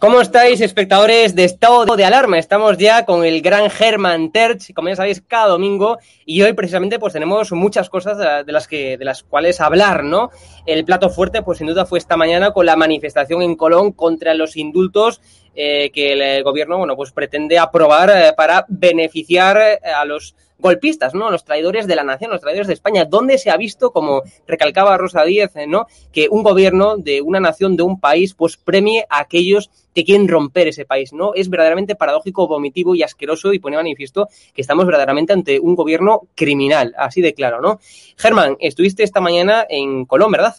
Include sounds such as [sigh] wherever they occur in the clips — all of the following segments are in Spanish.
¿Cómo estáis, espectadores de Estado de Alarma? Estamos ya con el gran Germán Terch, como ya sabéis, cada domingo, y hoy precisamente pues tenemos muchas cosas de las, que, de las cuales hablar, ¿no? El plato fuerte, pues sin duda fue esta mañana con la manifestación en Colón contra los indultos eh, que el gobierno, bueno, pues pretende aprobar eh, para beneficiar a los golpistas, ¿no? Los traidores de la nación, los traidores de España. ¿Dónde se ha visto, como recalcaba Rosa Díez, ¿no? Que un gobierno de una nación, de un país, pues premie a aquellos que quieren romper ese país, ¿no? Es verdaderamente paradójico, vomitivo y asqueroso y pone manifiesto que estamos verdaderamente ante un gobierno criminal, así de claro, ¿no? Germán, estuviste esta mañana en Colón, ¿verdad?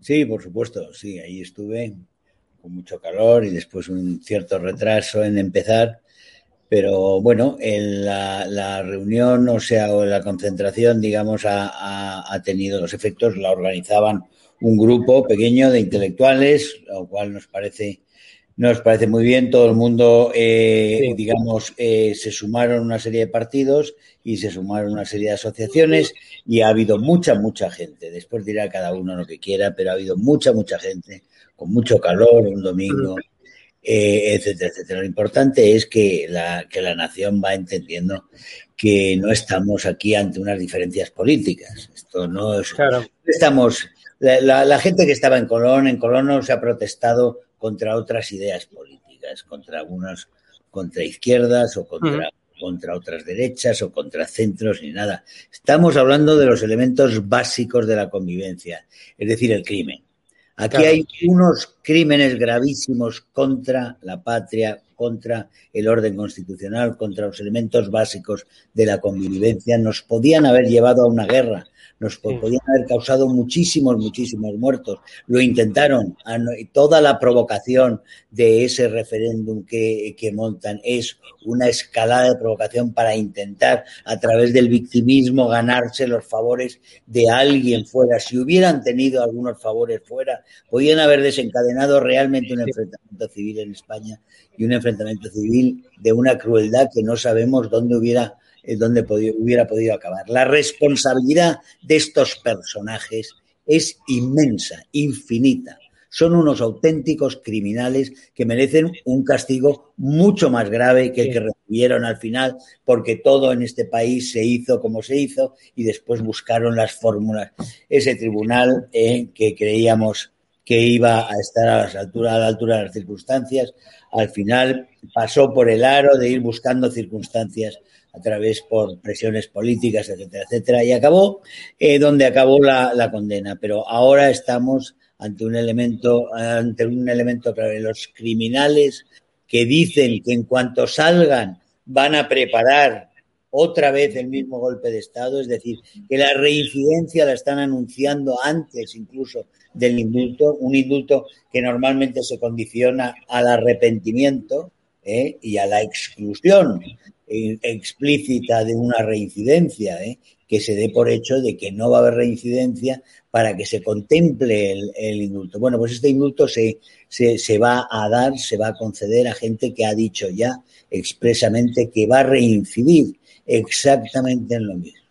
Sí, por supuesto, sí, ahí estuve con mucho calor y después un cierto retraso en empezar pero bueno, en la, reunión, o sea, o la concentración, digamos, ha, tenido los efectos, la organizaban un grupo pequeño de intelectuales, lo cual nos parece, nos parece muy bien. Todo el mundo, eh, digamos, eh, se sumaron una serie de partidos y se sumaron una serie de asociaciones y ha habido mucha, mucha gente. Después dirá cada uno lo que quiera, pero ha habido mucha, mucha gente con mucho calor un domingo eh, etcétera, etcétera. Lo importante es que la, que la nación va entendiendo que no estamos aquí ante unas diferencias políticas. Esto no es. Estamos. La, gente que estaba en Colón, en Colón no se ha protestado contra otras ideas políticas, contra algunas, contra izquierdas o contra, contra otras derechas o contra centros ni nada. Estamos hablando de los elementos básicos de la convivencia, es decir, el crimen. Aquí hay unos crímenes gravísimos contra la patria, contra el orden constitucional, contra los elementos básicos de la convivencia. Nos podían haber llevado a una guerra, nos podían haber causado muchísimos, muchísimos muertos. Lo intentaron. Toda la provocación de ese referéndum que, que montan es una escalada de provocación para intentar, a través del victimismo, ganarse los favores de alguien fuera. Si hubieran tenido algunos favores fuera, podían haber desencadenado realmente un enfrentamiento civil en España y un enfrentamiento civil de una crueldad que no sabemos dónde hubiera donde hubiera podido acabar. La responsabilidad de estos personajes es inmensa, infinita. Son unos auténticos criminales que merecen un castigo mucho más grave que el que recibieron al final, porque todo en este país se hizo como se hizo y después buscaron las fórmulas. Ese tribunal eh, que creíamos que iba a estar a, altura, a la altura de las circunstancias, al final pasó por el aro de ir buscando circunstancias a través por presiones políticas, etcétera, etcétera, y acabó eh, donde acabó la, condena. Pero ahora estamos ante un elemento, ante un elemento de los criminales que dicen que en cuanto salgan van a preparar otra vez el mismo golpe de Estado, es decir, que la reincidencia la están anunciando antes incluso del indulto, un indulto que normalmente se condiciona al arrepentimiento ¿eh? y a la exclusión explícita de una reincidencia, ¿eh? que se dé por hecho de que no va a haber reincidencia para que se contemple el, indulto. Bueno, pues este indulto se, se, va a dar, se va a conceder a gente que ha dicho ya expresamente que va a reincidir exactamente en lo mismo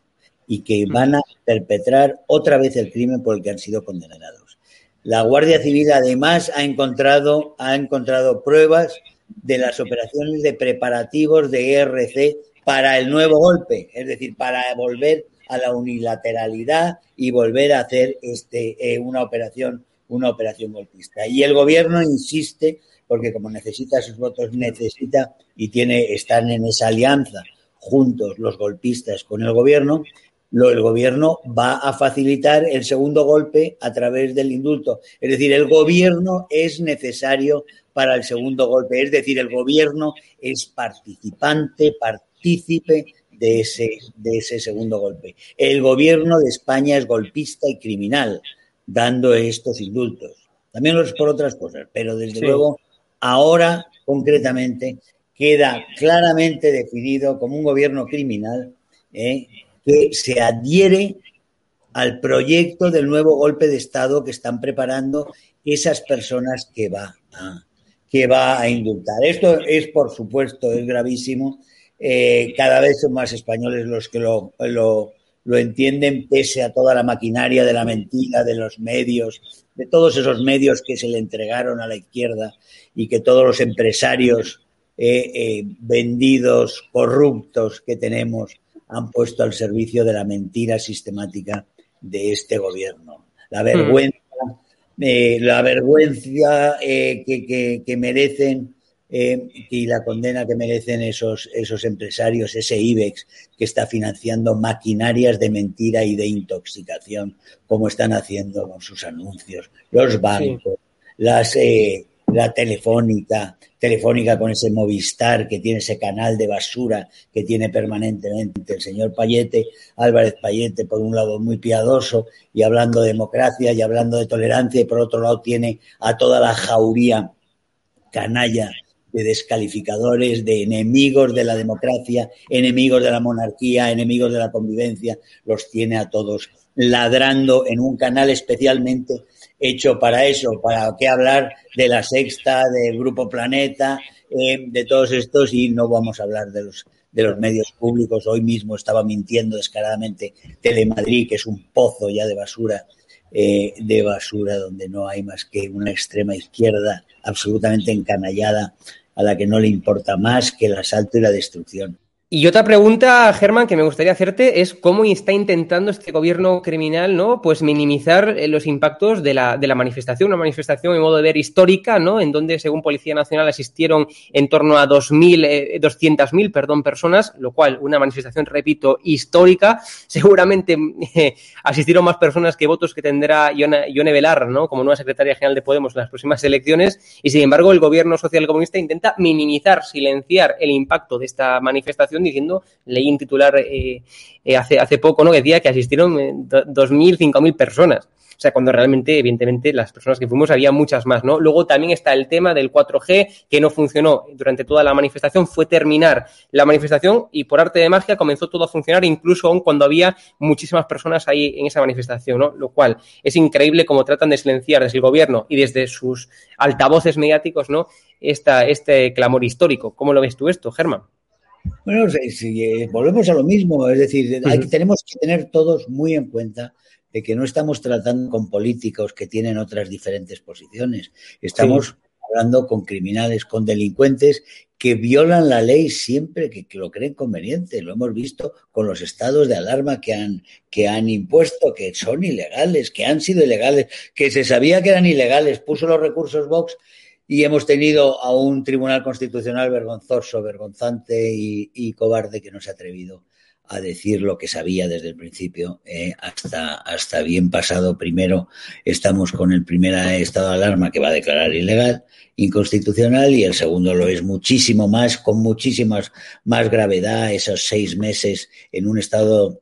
y que van a perpetrar otra vez el crimen por el que han sido condenados. La Guardia Civil además ha encontrado, ha encontrado pruebas de las operaciones de preparativos de ERC para el nuevo golpe, es decir, para volver a la unilateralidad y volver a hacer este, eh, una operación una operación golpista. Y el gobierno insiste, porque como necesita sus votos, necesita y tiene, están en esa alianza juntos los golpistas con el gobierno, lo, el gobierno va a facilitar el segundo golpe a través del indulto. Es decir, el gobierno es necesario para el segundo golpe. Es decir, el gobierno es participante, partícipe de ese, de ese segundo golpe. El gobierno de España es golpista y criminal, dando estos indultos. También los por otras cosas, pero desde luego ahora concretamente queda claramente definido como un gobierno criminal ¿eh? que se adhiere al proyecto del nuevo golpe de Estado que están preparando esas personas que va a, que va a indultar. Esto es, por supuesto, es gravísimo. Eh, cada vez son más españoles los que lo, lo, lo entienden pese a toda la maquinaria de la mentira, de los medios, de todos esos medios que se le entregaron a la izquierda y que todos los empresarios eh, eh, vendidos, corruptos que tenemos han puesto al servicio de la mentira sistemática de este gobierno. La vergüenza, eh, la vergüenza que, que, merecen y la condena que merecen esos, esos empresarios, ese IBEX que está financiando maquinarias de mentira y de intoxicación, como están haciendo con sus anuncios, los bancos, las, la telefónica, telefónica con ese Movistar que tiene ese canal de basura que tiene permanentemente el señor Payete, Álvarez Payete, por un lado muy piadoso y hablando de democracia y hablando de tolerancia, y por otro lado tiene a toda la jauría canalla de descalificadores, de enemigos de la democracia, enemigos de la monarquía, enemigos de la convivencia, los tiene a todos ladrando en un canal especialmente hecho para eso, para qué hablar de la sexta, del Grupo Planeta, eh, de todos estos y no vamos a hablar de los de los medios públicos. Hoy mismo estaba mintiendo descaradamente Telemadrid, que es un pozo ya de basura, eh, de basura donde no hay más que una extrema izquierda absolutamente encanallada a la que no le importa más que el asalto y la destrucción. Y otra pregunta, Germán, que me gustaría hacerte es cómo está intentando este gobierno criminal, ¿no? Pues minimizar eh, los impactos de la, de la manifestación, una manifestación en modo de ver histórica, ¿no? En donde, según Policía Nacional, asistieron en torno a 2.000, eh, 200.000, perdón, personas, lo cual, una manifestación, repito, histórica. [laughs] Seguramente eh, asistieron más personas que votos que tendrá Ione Belar, ¿no? Como nueva secretaria general de Podemos en las próximas elecciones. Y, sin embargo, el gobierno social comunista intenta minimizar, silenciar el impacto de esta manifestación diciendo, leí un titular eh, eh, hace, hace poco, ¿no? Que decía que asistieron 2.000, eh, 5.000 personas. O sea, cuando realmente, evidentemente, las personas que fuimos había muchas más, ¿no? Luego también está el tema del 4G, que no funcionó durante toda la manifestación, fue terminar la manifestación y por arte de magia comenzó todo a funcionar, incluso aún cuando había muchísimas personas ahí en esa manifestación, ¿no? Lo cual es increíble cómo tratan de silenciar desde el gobierno y desde sus altavoces mediáticos, ¿no? Esta, este clamor histórico. ¿Cómo lo ves tú esto, Germán? Bueno, si, eh, volvemos a lo mismo, es decir, tenemos que tener todos muy en cuenta de que no estamos tratando con políticos que tienen otras diferentes posiciones, estamos hablando con criminales, con delincuentes que violan la ley siempre que, lo creen conveniente. Lo hemos visto con los estados de alarma que han, que han impuesto, que son ilegales, que han sido ilegales, que se sabía que eran ilegales, puso los recursos Vox y hemos tenido a un tribunal constitucional vergonzoso, vergonzante y, cobarde que no se ha atrevido a decir lo que sabía desde el principio eh, hasta, hasta bien pasado. Primero estamos con el primer estado de alarma que va a declarar ilegal, inconstitucional, y el segundo lo es muchísimo más, con muchísimas más gravedad, esos seis meses en un estado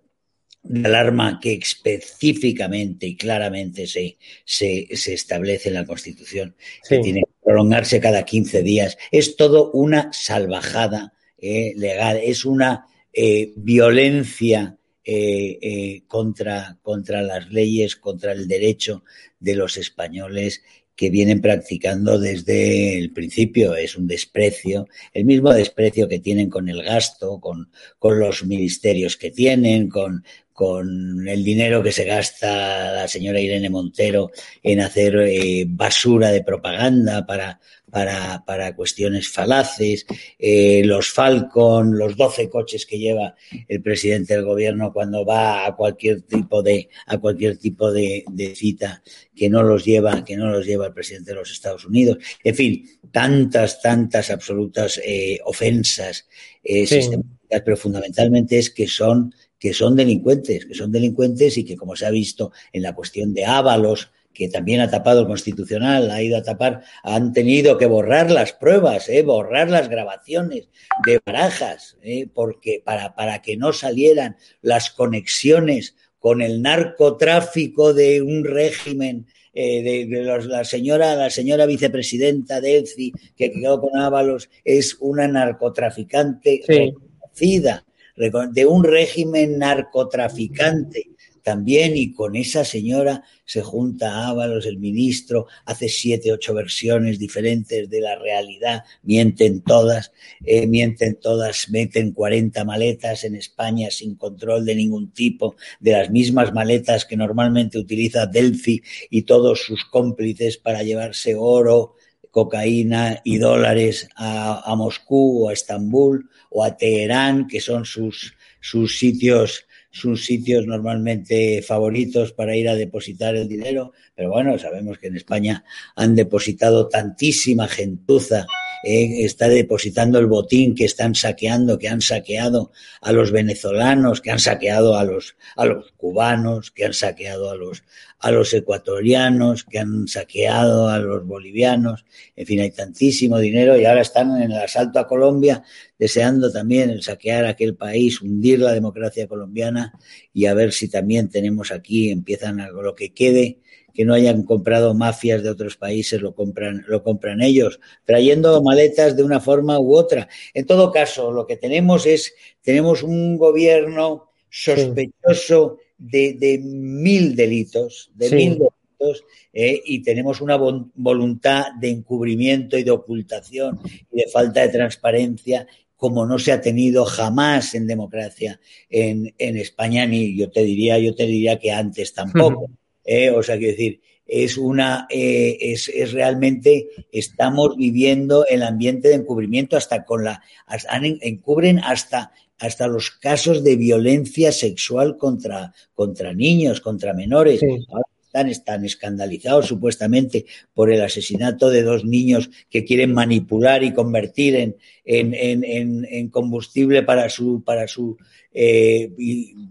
de alarma que específicamente y claramente se, se, establece en la Constitución, que tiene prolongarse cada 15 días. Es todo una salvajada eh, legal, es una eh, violencia eh, contra, contra las leyes, contra el derecho de los españoles que vienen practicando desde el principio. Es un desprecio, el mismo desprecio que tienen con el gasto, con, con los ministerios que tienen, con, con el dinero que se gasta la señora Irene Montero en hacer eh, basura de propaganda para, para, para cuestiones falaces, eh, los Falcon, los 12 coches que lleva el presidente del gobierno cuando va a cualquier tipo de, a cualquier tipo de, cita que no los lleva, que no los lleva el presidente de los Estados Unidos. En fin, tantas, tantas absolutas eh, ofensas sistemáticas, pero fundamentalmente es que son que son delincuentes, que son delincuentes y que, como se ha visto en la cuestión de Ábalos, que también ha tapado el Constitucional, ha ido a tapar, han tenido que borrar las pruebas, ¿eh? borrar las grabaciones de barajas, ¿eh? porque para, para que no salieran las conexiones con el narcotráfico de un régimen eh, de, la señora la señora vicepresidenta de ELCI que quedó con Ábalos es una narcotraficante reconocida de un régimen narcotraficante también, y con esa señora se junta Ábalos, el ministro, hace siete, ocho versiones diferentes de la realidad, mienten todas, eh, mienten todas, meten 40 maletas en España sin control de ningún tipo, de las mismas maletas que normalmente utiliza Delphi y todos sus cómplices para llevarse oro, cocaína y dólares a, Moscú o a Estambul o a Teherán, que son sus, sus sitios sus sitios normalmente favoritos para ir a depositar el dinero, pero bueno, sabemos que en España han depositado tantísima gentuza está depositando el botín que están saqueando, que han saqueado a los venezolanos, que han saqueado a los, a los cubanos, que han saqueado a los, a los ecuatorianos, que han saqueado a los bolivianos. En fin, hay tantísimo dinero y ahora están en el asalto a Colombia deseando también el saquear aquel país, hundir la democracia colombiana y a ver si también tenemos aquí, empiezan a lo que quede que no hayan comprado mafias de otros países, lo compran, lo compran ellos, trayendo maletas de una forma u otra. En todo caso, lo que tenemos es, tenemos un gobierno sospechoso de, mil delitos, de mil delitos, eh, y tenemos una voluntad de encubrimiento y de ocultación y de falta de transparencia como no se ha tenido jamás en democracia en, en España, ni yo te diría, yo te diría que antes tampoco. [laughs] Eh, o sea, quiero decir, es una, eh, es, es, realmente, estamos viviendo el ambiente de encubrimiento hasta con la, encubren hasta, hasta los casos de violencia sexual contra, contra niños, contra menores. Ahora están, están escandalizados supuestamente por el asesinato de dos niños que quieren manipular y convertir en, en, en, en combustible para su, para su eh,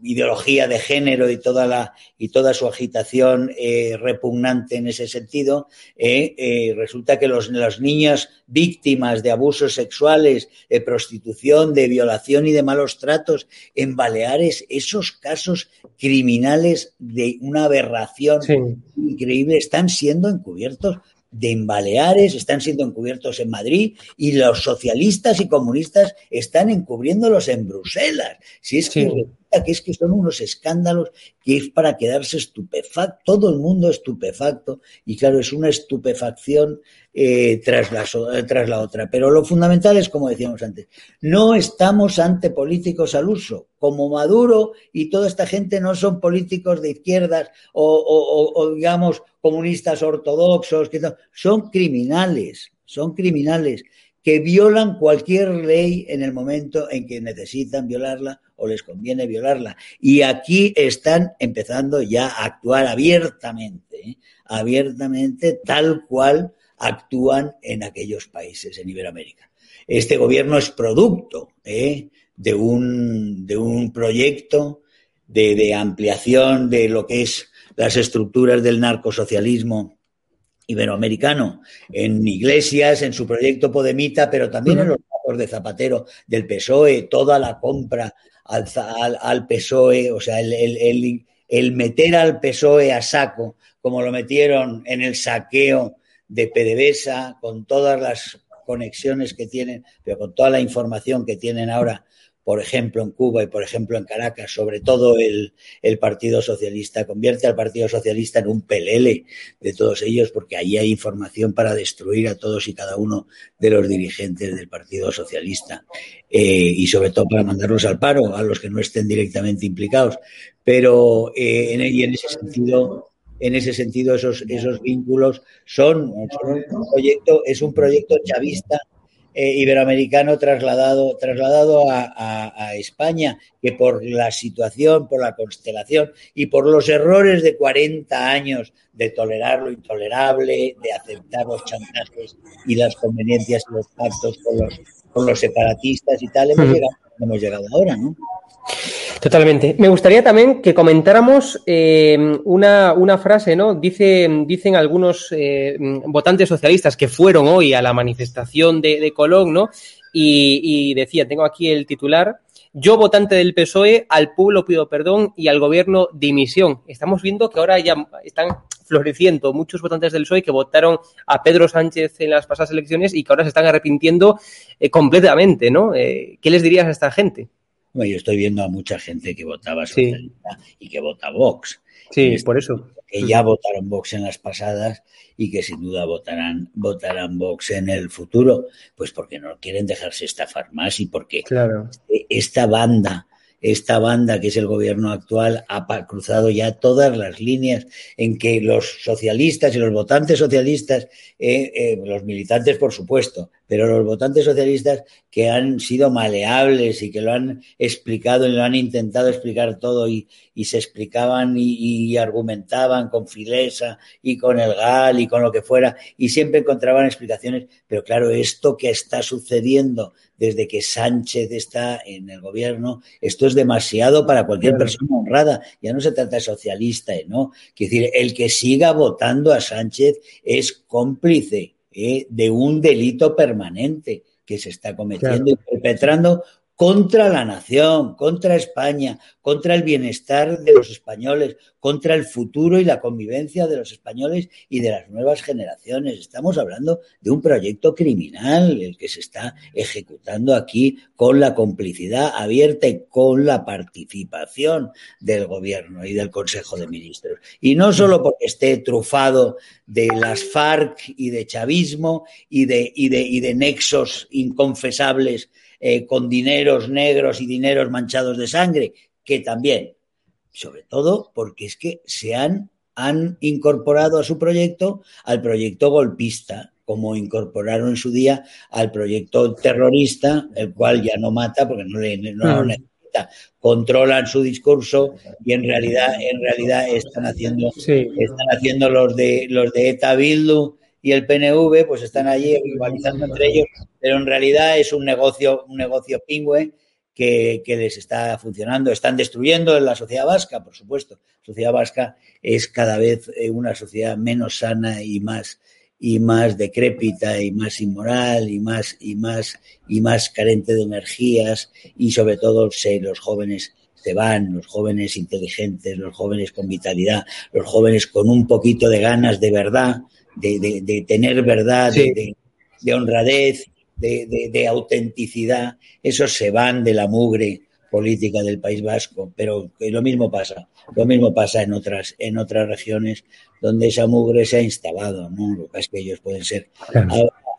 ideología de género y toda, la, y toda su agitación eh, repugnante en ese sentido, eh, resulta que los, las niñas víctimas de abusos sexuales, de prostitución, de violación y de malos tratos en Baleares, esos casos criminales de una aberración increíble están siendo encubiertos de en Baleares, están siendo encubiertos en Madrid y los socialistas y comunistas están encubriéndolos en Bruselas. Si es que que es que son unos escándalos que es para quedarse estupefacto, todo el mundo estupefacto, y claro, es una estupefacción eh, tras, la, eh, tras la otra. Pero lo fundamental es, como decíamos antes, no estamos ante políticos al uso. Como Maduro y toda esta gente no son políticos de izquierdas o, digamos, comunistas ortodoxos, son criminales, son criminales que violan cualquier ley en el momento en que necesitan violarla o les conviene violarla. Y aquí están empezando ya a actuar abiertamente, ¿eh? abiertamente tal cual actúan en aquellos países en Iberoamérica. Este gobierno es producto ¿eh? de, un, de un proyecto de, de ampliación de lo que es las estructuras del narcosocialismo iberoamericano, en Iglesias, en su proyecto Podemita, pero también en los casos de Zapatero del PSOE, toda la compra al, al, PSOE, o sea, el, el, el, meter al PSOE a saco, como lo metieron en el saqueo de PDVSA, con todas las conexiones que tienen, pero con toda la información que tienen ahora por ejemplo, en Cuba y, por ejemplo, en Caracas, sobre todo el, Partido Socialista, convierte al Partido Socialista en un pelele de todos ellos, porque ahí hay información para destruir a todos y cada uno de los dirigentes del Partido Socialista, eh, y sobre todo para mandarlos al paro, a los que no estén directamente implicados. Pero, eh, en, y en ese sentido, en ese sentido, esos, esos vínculos son, son un proyecto, es un proyecto chavista eh, iberoamericano trasladado, trasladado a, a, a, España, que por la situación, por la constelación y por los errores de 40 años de tolerar lo intolerable, de aceptar los chantajes y las conveniencias y los pactos con los, con los separatistas y tal, hemos, llegado, hemos llegado ahora, ¿no? Totalmente. Me gustaría también que comentáramos eh, una, una, frase, ¿no? Dice, dicen algunos eh, votantes socialistas que fueron hoy a la manifestación de, de Colón, ¿no? Y, y, decía, tengo aquí el titular, yo votante del PSOE, al pueblo pido perdón y al gobierno dimisión. Estamos viendo que ahora ya están floreciendo muchos votantes del PSOE que votaron a Pedro Sánchez en las pasadas elecciones y que ahora se están arrepintiendo eh, completamente, ¿no? Eh, ¿Qué les dirías a esta gente? Bueno, yo estoy viendo a mucha gente que votaba socialista y que vota Vox. Sí, por eso. Que ya votaron Vox en las pasadas y que sin duda votarán, votarán Vox en el futuro, pues porque no quieren dejarse estafar más y porque claro. esta banda esta banda que es el gobierno actual ha cruzado ya todas las líneas en que los socialistas y los votantes socialistas, eh, eh, los militantes por supuesto, pero los votantes socialistas que han sido maleables y que lo han explicado y lo han intentado explicar todo y, se explicaban y, argumentaban con Filesa y con el GAL y con lo que fuera y siempre encontraban explicaciones, pero claro, esto que está sucediendo desde que Sánchez está en el gobierno, esto es demasiado para cualquier persona honrada, ya no se trata de socialista, ¿no? Quiere decir, el que siga votando a Sánchez es cómplice eh, de un delito permanente que se está cometiendo y perpetrando contra la nación, contra España, contra el bienestar de los españoles, contra el futuro y la convivencia de los españoles y de las nuevas generaciones. Estamos hablando de un proyecto criminal, el que se está ejecutando aquí con la complicidad abierta y con la participación del gobierno y del Consejo de Ministros. Y no solo porque esté trufado de las FARC y de chavismo y de, y de, y de nexos inconfesables eh, con dineros negros y dineros manchados de sangre, que también, sobre todo porque es que se han, han incorporado a su proyecto al proyecto golpista, como incorporaron en su día al proyecto terrorista, el cual ya no mata porque no, le, lo necesita. Controlan su discurso y en realidad, en realidad están haciendo, están haciendo los de los de ETA Bildu y el PNV pues están allí rivalizando entre ellos, pero en realidad es un negocio, un negocio pingüe que, les está funcionando. Están destruyendo la sociedad vasca, por supuesto. La sociedad vasca es cada vez eh, una sociedad menos sana y más y más decrépita y más inmoral y más y más y más carente de energías y sobre todo los jóvenes se van, los jóvenes inteligentes, los jóvenes con vitalidad, los jóvenes con un poquito de ganas de verdad, de, tener verdad, de, honradez, de, autenticidad, esos se van de la mugre política del País Vasco, pero lo mismo pasa, lo mismo pasa en otras, en otras regiones donde esa mugre se ha instalado, ¿no? Lo que es que ellos pueden ser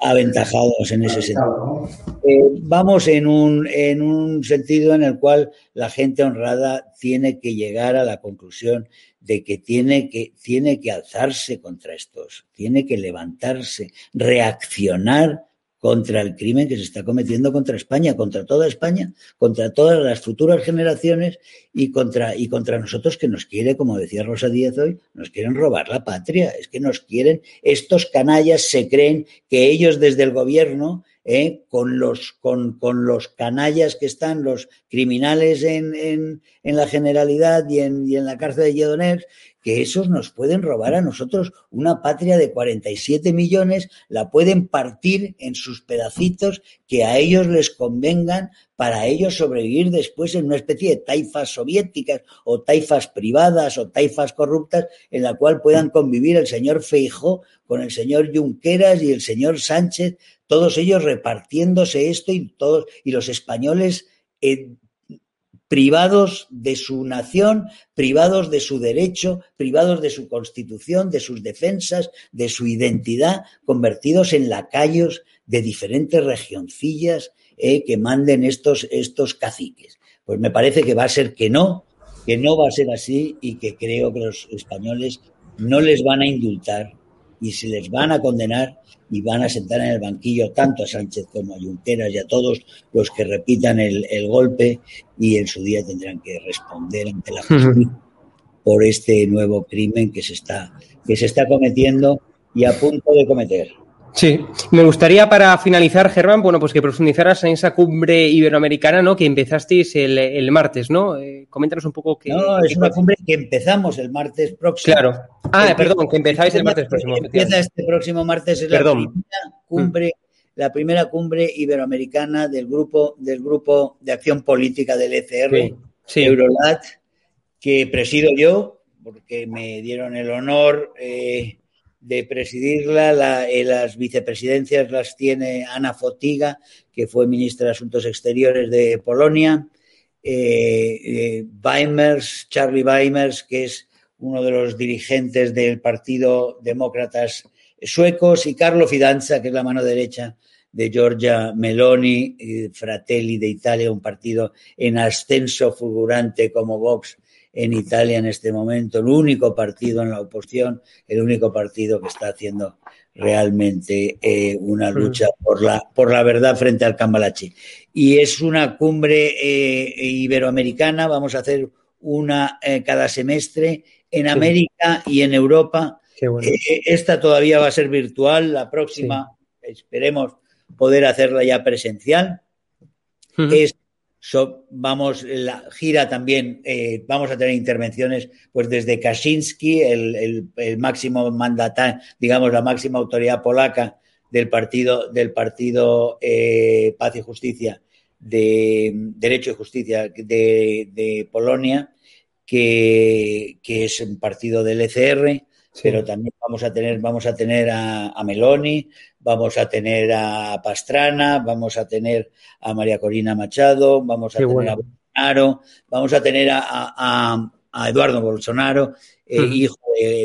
aventajados en ese sentido. Eh, vamos en un, en un sentido en el cual la gente honrada tiene que llegar a la conclusión de que tiene que, tiene que alzarse contra estos, tiene que levantarse, reaccionar contra el crimen que se está cometiendo contra España, contra toda España, contra todas las futuras generaciones y contra, y contra nosotros que nos quiere, como decía Rosa Díez hoy, nos quieren robar la patria, es que nos quieren, estos canallas se creen que ellos desde el gobierno ¿eh? con, los, con, con, los canallas que están, los criminales en, en, en la generalidad y en, y en, la cárcel de Lledoners, que esos nos pueden robar a nosotros una patria de 47 millones, la pueden partir en sus pedacitos que a ellos les convengan para ellos sobrevivir después en una especie de taifas soviéticas o taifas privadas o taifas corruptas en la cual puedan convivir el señor Feijó con el señor Junqueras y el señor Sánchez todos ellos repartiéndose esto y todos y los españoles privados de su nación, privados de su derecho, privados de su constitución, de sus defensas, de su identidad, convertidos en lacayos de diferentes regioncillas eh, que manden estos, estos caciques. Pues me parece que va a ser que no, que no va a ser así y que creo que los españoles no les van a indultar y se les van a condenar y van a sentar en el banquillo tanto a Sánchez como a Junqueras y a todos los que repitan el, golpe y en su día tendrán que responder ante la justicia por este nuevo crimen que se está, que se está cometiendo y a punto de cometer. Sí, me gustaría para finalizar, Germán, bueno, pues que profundizaras en esa cumbre iberoamericana, ¿no? Que empezasteis el, martes, ¿no? Eh, coméntanos un poco que... No, es una cumbre que empezamos el martes próximo. Claro. Ah, perdón, que empezáis el martes próximo. Empieza este próximo martes, es la primera cumbre, la primera cumbre iberoamericana del grupo, del grupo de acción política del ECR, Eurolat, que presido yo, porque me dieron el honor... Eh, de presidirla. Eh, las vicepresidencias las tiene Ana Fotiga, que fue ministra de Asuntos Exteriores de Polonia. eh, Weimers, Charlie Weimers, que es uno de los dirigentes del Partido Demócratas suecos, y Carlo Fidanza, que es la mano derecha de Giorgia Meloni, Fratelli de Italia, un partido en ascenso fulgurante como Vox en Italia en este momento, el único partido en la oposición, el único partido que está haciendo realmente eh, una lucha por la, por la verdad frente al Cambalache. Y es una cumbre eh, iberoamericana, vamos a hacer una eh, cada semestre en América y en Europa. esta todavía va a ser virtual, la próxima esperemos poder hacerla ya presencial. Es vamos, la gira también, eh, vamos a tener intervenciones pues desde Kaczynski, el, máximo mandatario, digamos, la máxima autoridad polaca del partido, del partido eh, Paz y Justicia, de Derecho y Justicia de, Polonia, que, es un partido del ECR, pero también vamos a tener, vamos a tener a Meloni, vamos a tener a Pastrana, vamos a tener a María Corina Machado, vamos a tener a Bolsonaro, vamos a tener a, Eduardo Bolsonaro, eh, hijo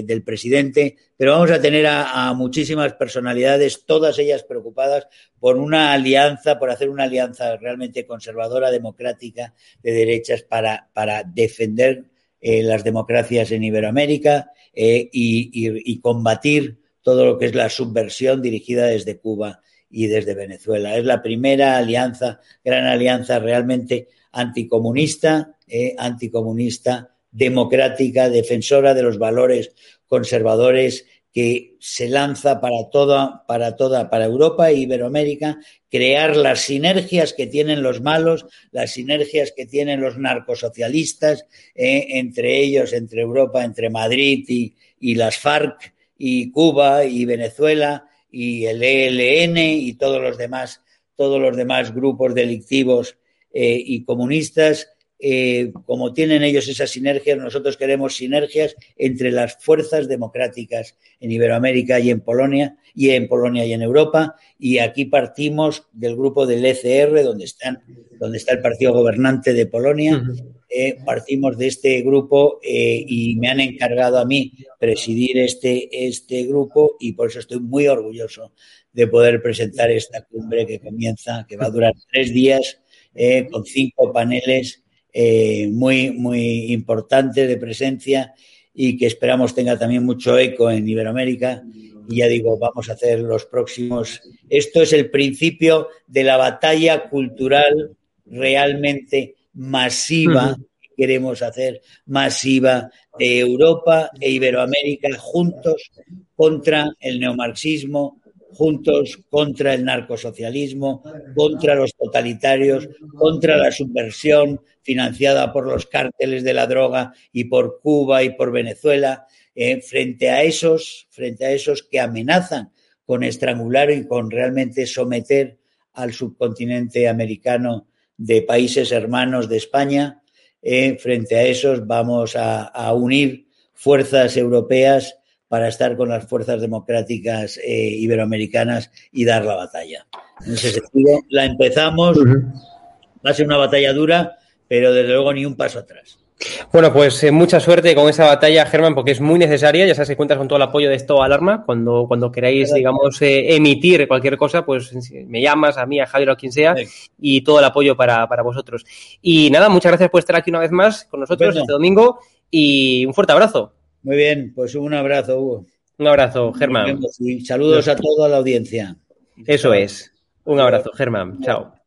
del presidente, pero vamos a tener a, muchísimas personalidades, todas ellas preocupadas por una alianza, por hacer una alianza realmente conservadora, democrática, de derechas para, para defender eh, las democracias en Iberoamérica eh, y combatir todo lo que es la subversión dirigida desde Cuba y desde Venezuela. Es la primera alianza, gran alianza realmente anticomunista, eh, anticomunista, democrática, defensora de los valores conservadores que se lanza para toda, para toda, para Europa e Iberoamérica, crear las sinergias que tienen los malos, las sinergias que tienen los narcosocialistas, eh, entre ellos, entre Europa, entre Madrid y, y las FARC, y Cuba y Venezuela y el ELN y todos los demás, todos los demás grupos delictivos eh, y comunistas. Eh, como tienen ellos esas sinergias, nosotros queremos sinergias entre las fuerzas democráticas en Iberoamérica y en Polonia, y en Polonia y en Europa, y aquí partimos del grupo del ECR, donde, están, donde está el partido gobernante de Polonia, eh, partimos de este grupo eh, y me han encargado a mí presidir este, este grupo y por eso estoy muy orgulloso de poder presentar esta cumbre que comienza, que va a durar tres días eh, con cinco paneles muy, muy importantes de presencia y que esperamos tenga también mucho eco en Iberoamérica. Y ya digo, vamos a hacer los próximos. Esto es el principio de la batalla cultural realmente masiva que queremos hacer, masiva de Europa e Iberoamérica juntos contra el neomarxismo, juntos contra el narcosocialismo, contra los totalitarios, contra la subversión financiada por los cárteles de la droga y por Cuba y por Venezuela, eh, frente a esos, frente a esos que amenazan con estrangular y con realmente someter al subcontinente americano de países hermanos de España. Eh, frente a esos vamos a, unir fuerzas europeas para estar con las fuerzas democráticas eh, iberoamericanas y dar la batalla. En ese sentido, la empezamos, va a ser una batalla dura, pero desde luego ni un paso atrás. Bueno, pues eh, mucha suerte con esa batalla, Germán, porque es muy necesaria. Ya sabes que cuentas con todo el apoyo de esto alarma. Cuando, cuando queráis, digamos, eh, emitir cualquier cosa, pues me llamas a mí, a Javier o a quien sea, y todo el apoyo para, vosotros. Y nada, muchas gracias por estar aquí una vez más con nosotros este domingo y un fuerte abrazo. Muy bien, pues un abrazo, Hugo. Un abrazo, Germán. Y saludos a toda la audiencia. Eso es. Un abrazo, Germán. Chao.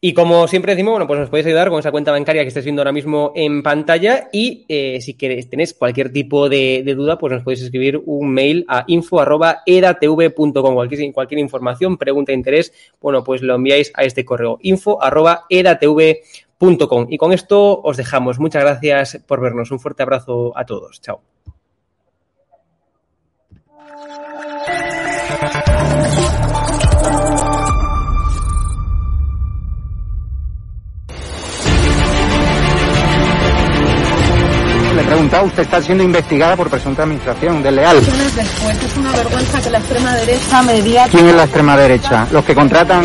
Y como siempre decimos, bueno, pues nos podéis ayudar con esa cuenta bancaria que estáis viendo ahora mismo en pantalla y eh, si queréis, tenéis cualquier tipo de, duda, pues nos podéis escribir un mail a info.edatv.com. Cualquier, cualquier información, pregunta, interés, bueno, pues lo enviáis a este correo info.edatv.com. Y con esto os dejamos. Muchas gracias por vernos. Un fuerte abrazo a todos. Chao. Preguntado, usted está siendo investigada por presunta administración desleal. Después es una vergüenza que la extrema derecha mediática... ¿Quién es la extrema derecha? Los que contratan...